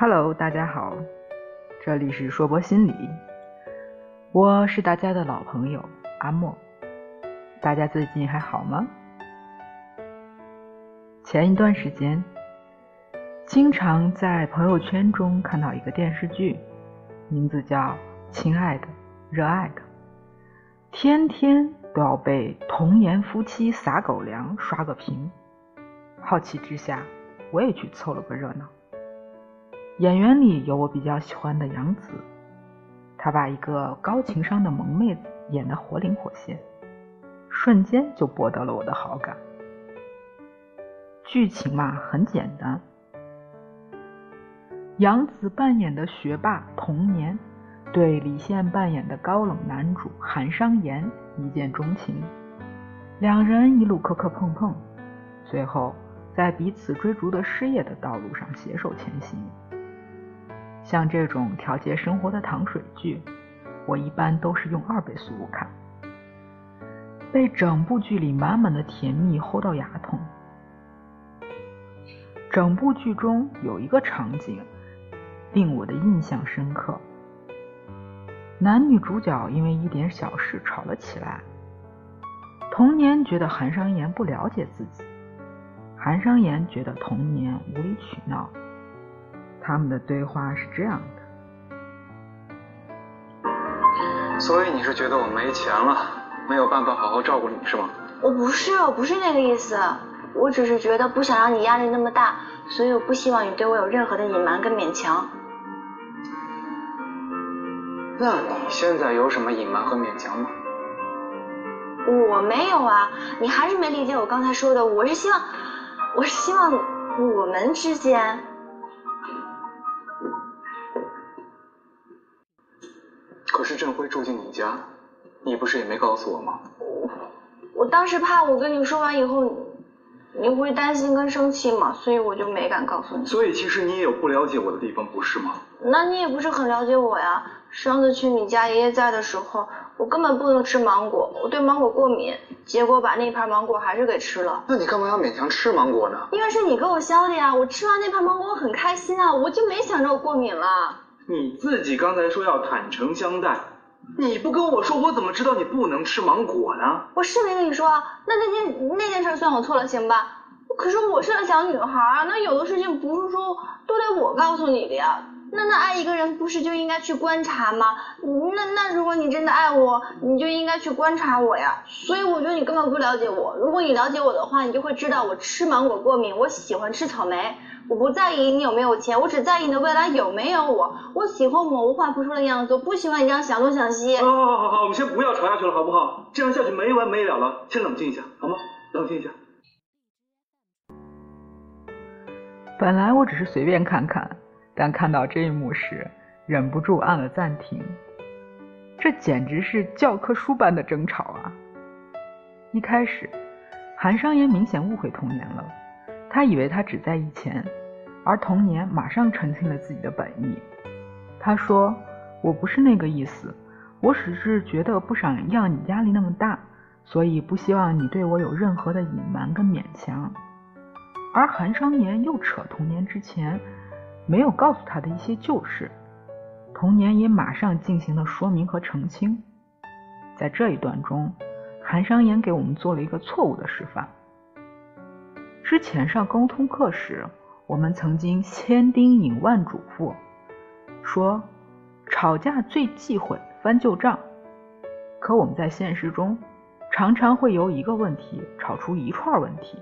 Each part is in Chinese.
Hello，大家好，这里是说博心理，我是大家的老朋友阿莫。大家最近还好吗？前一段时间，经常在朋友圈中看到一个电视剧，名字叫《亲爱的，热爱的》，天天都要被童颜夫妻撒狗粮刷个屏。好奇之下，我也去凑了个热闹。演员里有我比较喜欢的杨紫，她把一个高情商的萌妹子演得活灵活现，瞬间就博得了我的好感。剧情嘛很简单，杨紫扮演的学霸童年对李现扮演的高冷男主韩商言一见钟情，两人一路磕磕碰碰，最后在彼此追逐的事业的道路上携手前行。像这种调节生活的糖水剧，我一般都是用二倍速看，被整部剧里满满的甜蜜齁到牙痛。整部剧中有一个场景令我的印象深刻，男女主角因为一点小事吵了起来。童年觉得韩商言不了解自己，韩商言觉得童年无理取闹。他们的对话是这样的，所以你是觉得我没钱了，没有办法好好照顾你是吗？我不是，我不是那个意思，我只是觉得不想让你压力那么大，所以我不希望你对我有任何的隐瞒跟勉强。那你现在有什么隐瞒和勉强吗？我没有啊，你还是没理解我刚才说的，我是希望，我是希望我们之间。可是郑辉住进你家，你不是也没告诉我吗？我我当时怕我跟你说完以后，你会担心跟生气嘛，所以我就没敢告诉你。所以其实你也有不了解我的地方，不是吗？那你也不是很了解我呀。上次去你家爷爷在的时候，我根本不能吃芒果，我对芒果过敏，结果把那盘芒果还是给吃了。那你干嘛要勉强吃芒果呢？因为是你给我削的呀，我吃完那盘芒果我很开心啊，我就没想着我过敏了。你自己刚才说要坦诚相待，你不跟我说，我怎么知道你不能吃芒果呢？我是没跟你说，那那件那件事算我错了，行吧？可是我是个小女孩啊，那有的事情不是说都得我告诉你的呀。那那爱一个人不是就应该去观察吗？那那如果你真的爱我，你就应该去观察我呀。所以我觉得你根本不了解我。如果你了解我的话，你就会知道我吃芒果过敏，我喜欢吃草莓。我不在意你有没有钱，我只在意你的未来有没有我。我喜欢我无话不说的样子，我不喜欢你这样想东想西。好好好好，我们先不要吵下去了，好不好？这样下去没完没了了，先冷静一下，好吗？冷静一下。本来我只是随便看看，但看到这一幕时，忍不住按了暂停。这简直是教科书般的争吵啊！一开始，韩商言明显误会童年了。他以为他只在意钱，而童年马上澄清了自己的本意。他说：“我不是那个意思，我只是觉得不想让你压力那么大，所以不希望你对我有任何的隐瞒跟勉强。”而韩商言又扯童年之前没有告诉他的一些旧事，童年也马上进行了说明和澄清。在这一段中，韩商言给我们做了一个错误的示范。之前上沟通课时，我们曾经千叮咛万嘱咐，说吵架最忌讳翻旧账。可我们在现实中，常常会由一个问题吵出一串问题。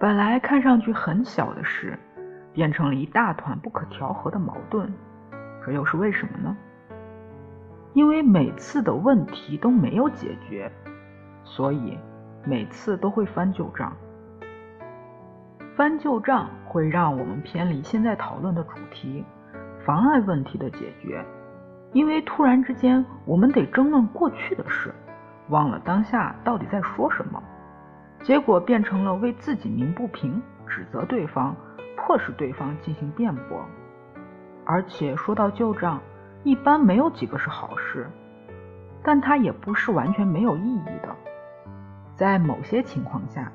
本来看上去很小的事，变成了一大团不可调和的矛盾。这又是为什么呢？因为每次的问题都没有解决，所以每次都会翻旧账。翻旧账会让我们偏离现在讨论的主题，妨碍问题的解决。因为突然之间，我们得争论过去的事，忘了当下到底在说什么，结果变成了为自己鸣不平，指责对方，迫使对方进行辩驳。而且说到旧账，一般没有几个是好事，但它也不是完全没有意义的。在某些情况下。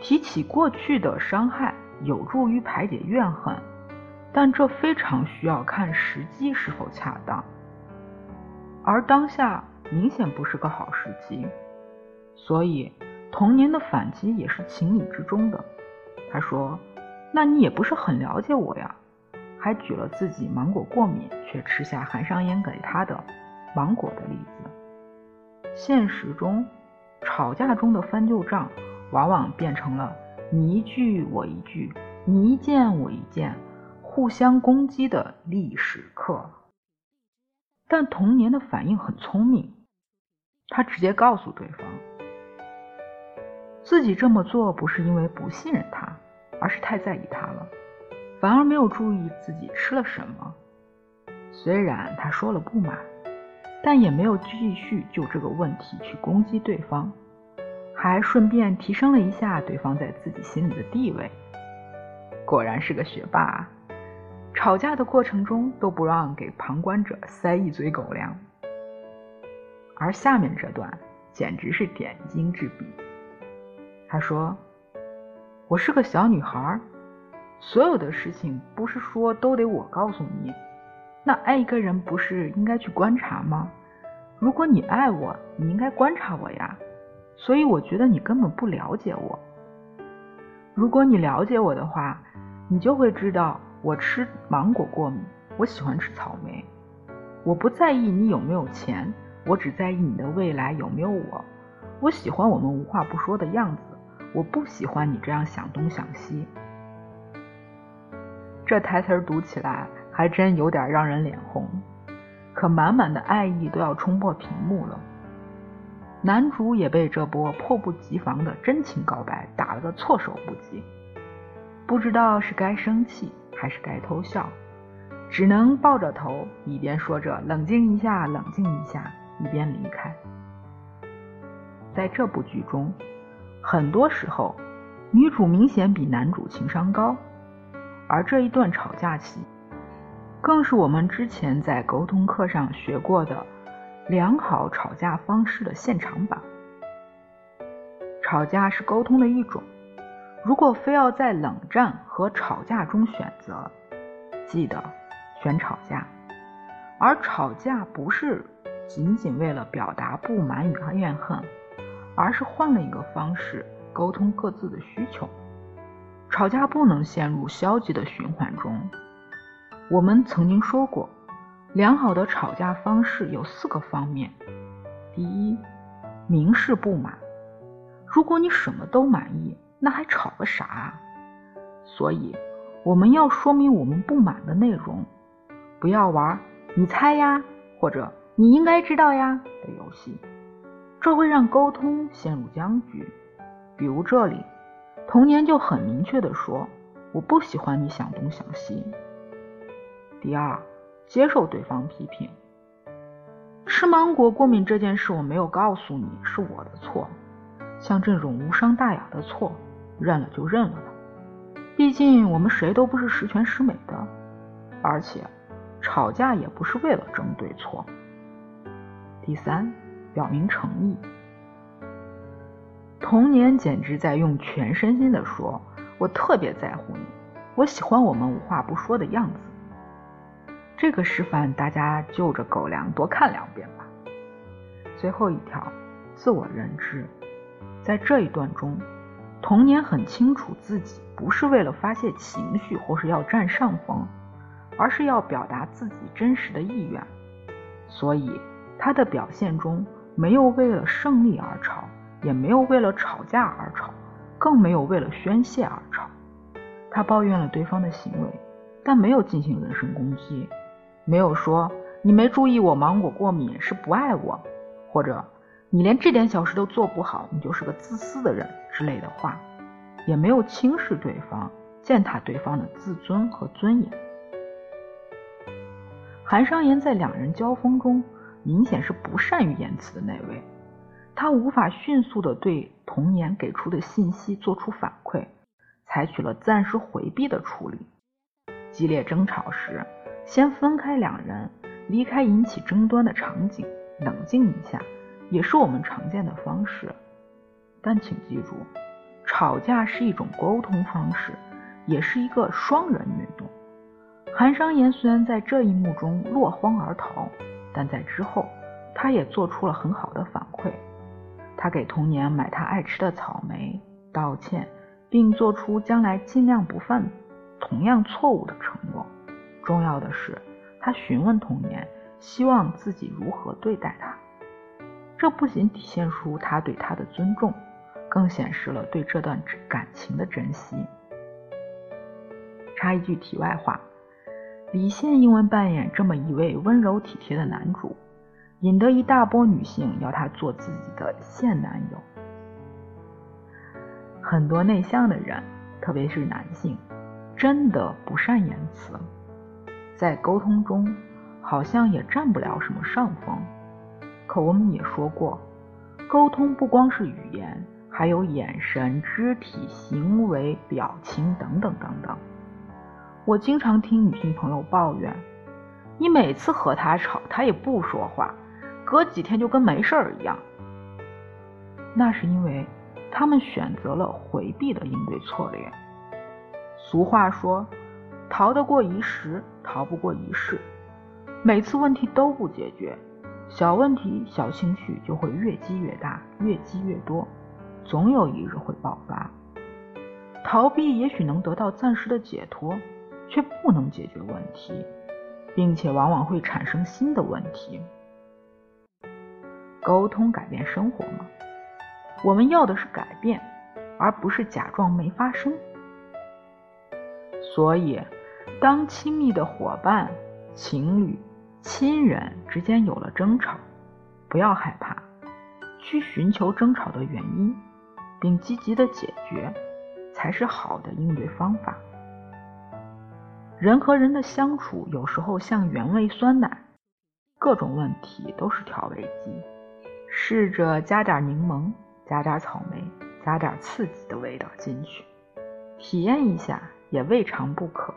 提起过去的伤害，有助于排解怨恨，但这非常需要看时机是否恰当，而当下明显不是个好时机，所以童年的反击也是情理之中的。他说：“那你也不是很了解我呀。”还举了自己芒果过敏却吃下韩商言给他的芒果的例子。现实中，吵架中的翻旧账往往变成了你一句我一句，你一件我一件，互相攻击的历史课。但童年的反应很聪明，他直接告诉对方，自己这么做不是因为不信任他，而是太在意他了。反而没有注意自己吃了什么。虽然他说了不满，但也没有继续就这个问题去攻击对方，还顺便提升了一下对方在自己心里的地位。果然是个学霸，吵架的过程中都不让给旁观者塞一嘴狗粮。而下面这段简直是点睛之笔。他说：“我是个小女孩。”所有的事情不是说都得我告诉你，那爱一个人不是应该去观察吗？如果你爱我，你应该观察我呀。所以我觉得你根本不了解我。如果你了解我的话，你就会知道我吃芒果过敏，我喜欢吃草莓。我不在意你有没有钱，我只在意你的未来有没有我。我喜欢我们无话不说的样子，我不喜欢你这样想东想西。这台词读起来还真有点让人脸红，可满满的爱意都要冲破屏幕了。男主也被这波迫不及防的真情告白打了个措手不及，不知道是该生气还是该偷笑，只能抱着头，一边说着“冷静一下，冷静一下”，一边离开。在这部剧中，很多时候女主明显比男主情商高。而这一段吵架期，更是我们之前在沟通课上学过的良好吵架方式的现场版。吵架是沟通的一种，如果非要在冷战和吵架中选择，记得选吵架。而吵架不是仅仅为了表达不满与怨恨，而是换了一个方式沟通各自的需求。吵架不能陷入消极的循环中。我们曾经说过，良好的吵架方式有四个方面：第一，明示不满。如果你什么都满意，那还吵个啥？所以，我们要说明我们不满的内容，不要玩“你猜呀”或者“你应该知道呀”的游戏，这会让沟通陷入僵局。比如这里。童年就很明确的说：“我不喜欢你想东想西。”第二，接受对方批评。吃芒果过敏这件事我没有告诉你是我的错，像这种无伤大雅的错，认了就认了吧。毕竟我们谁都不是十全十美的，而且吵架也不是为了争对错。第三，表明诚意。童年简直在用全身心的说：“我特别在乎你，我喜欢我们无话不说的样子。”这个示范大家就着狗粮多看两遍吧。最后一条，自我认知，在这一段中，童年很清楚自己不是为了发泄情绪或是要占上风，而是要表达自己真实的意愿，所以他的表现中没有为了胜利而吵。也没有为了吵架而吵，更没有为了宣泄而吵。他抱怨了对方的行为，但没有进行人身攻击，没有说你没注意我芒果过敏是不爱我，或者你连这点小事都做不好，你就是个自私的人之类的话，也没有轻视对方，践踏对方的自尊和尊严。韩商言在两人交锋中，明显是不善于言辞的那位。他无法迅速的对童年给出的信息做出反馈，采取了暂时回避的处理。激烈争吵时，先分开两人，离开引起争端的场景，冷静一下，也是我们常见的方式。但请记住，吵架是一种沟通方式，也是一个双人运动。韩商言虽然在这一幕中落荒而逃，但在之后，他也做出了很好的反馈。他给童年买他爱吃的草莓，道歉，并做出将来尽量不犯同样错误的承诺。重要的是，他询问童年，希望自己如何对待他。这不仅体现出他对他的尊重，更显示了对这段感情的珍惜。插一句题外话，李现因为扮演这么一位温柔体贴的男主，引得一大波女性要他做自己的现男友。很多内向的人，特别是男性，真的不善言辞，在沟通中好像也占不了什么上风。可我们也说过，沟通不光是语言，还有眼神、肢体、行为、表情等等等等。我经常听女性朋友抱怨，你每次和他吵，他也不说话，隔几天就跟没事儿一样。那是因为他们选择了回避的应对策略。俗话说，逃得过一时，逃不过一世。每次问题都不解决，小问题、小情绪就会越积越大，越积越多，总有一日会爆发。逃避也许能得到暂时的解脱。却不能解决问题，并且往往会产生新的问题。沟通改变生活吗？我们要的是改变，而不是假装没发生。所以，当亲密的伙伴、情侣、亲人之间有了争吵，不要害怕，去寻求争吵的原因，并积极的解决，才是好的应对方法。人和人的相处有时候像原味酸奶，各种问题都是调味剂。试着加点柠檬，加点草莓，加点刺激的味道进去，体验一下也未尝不可。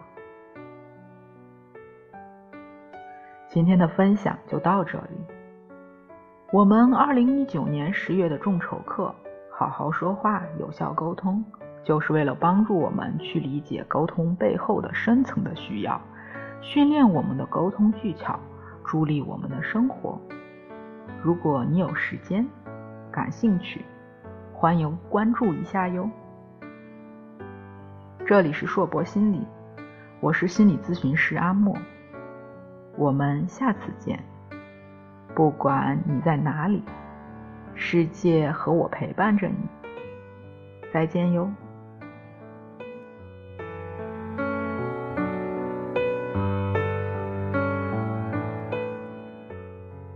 今天的分享就到这里。我们二零一九年十月的众筹课，好好说话，有效沟通。就是为了帮助我们去理解沟通背后的深层的需要，训练我们的沟通技巧，助力我们的生活。如果你有时间、感兴趣，欢迎关注一下哟。这里是硕博心理，我是心理咨询师阿莫，我们下次见。不管你在哪里，世界和我陪伴着你。再见哟。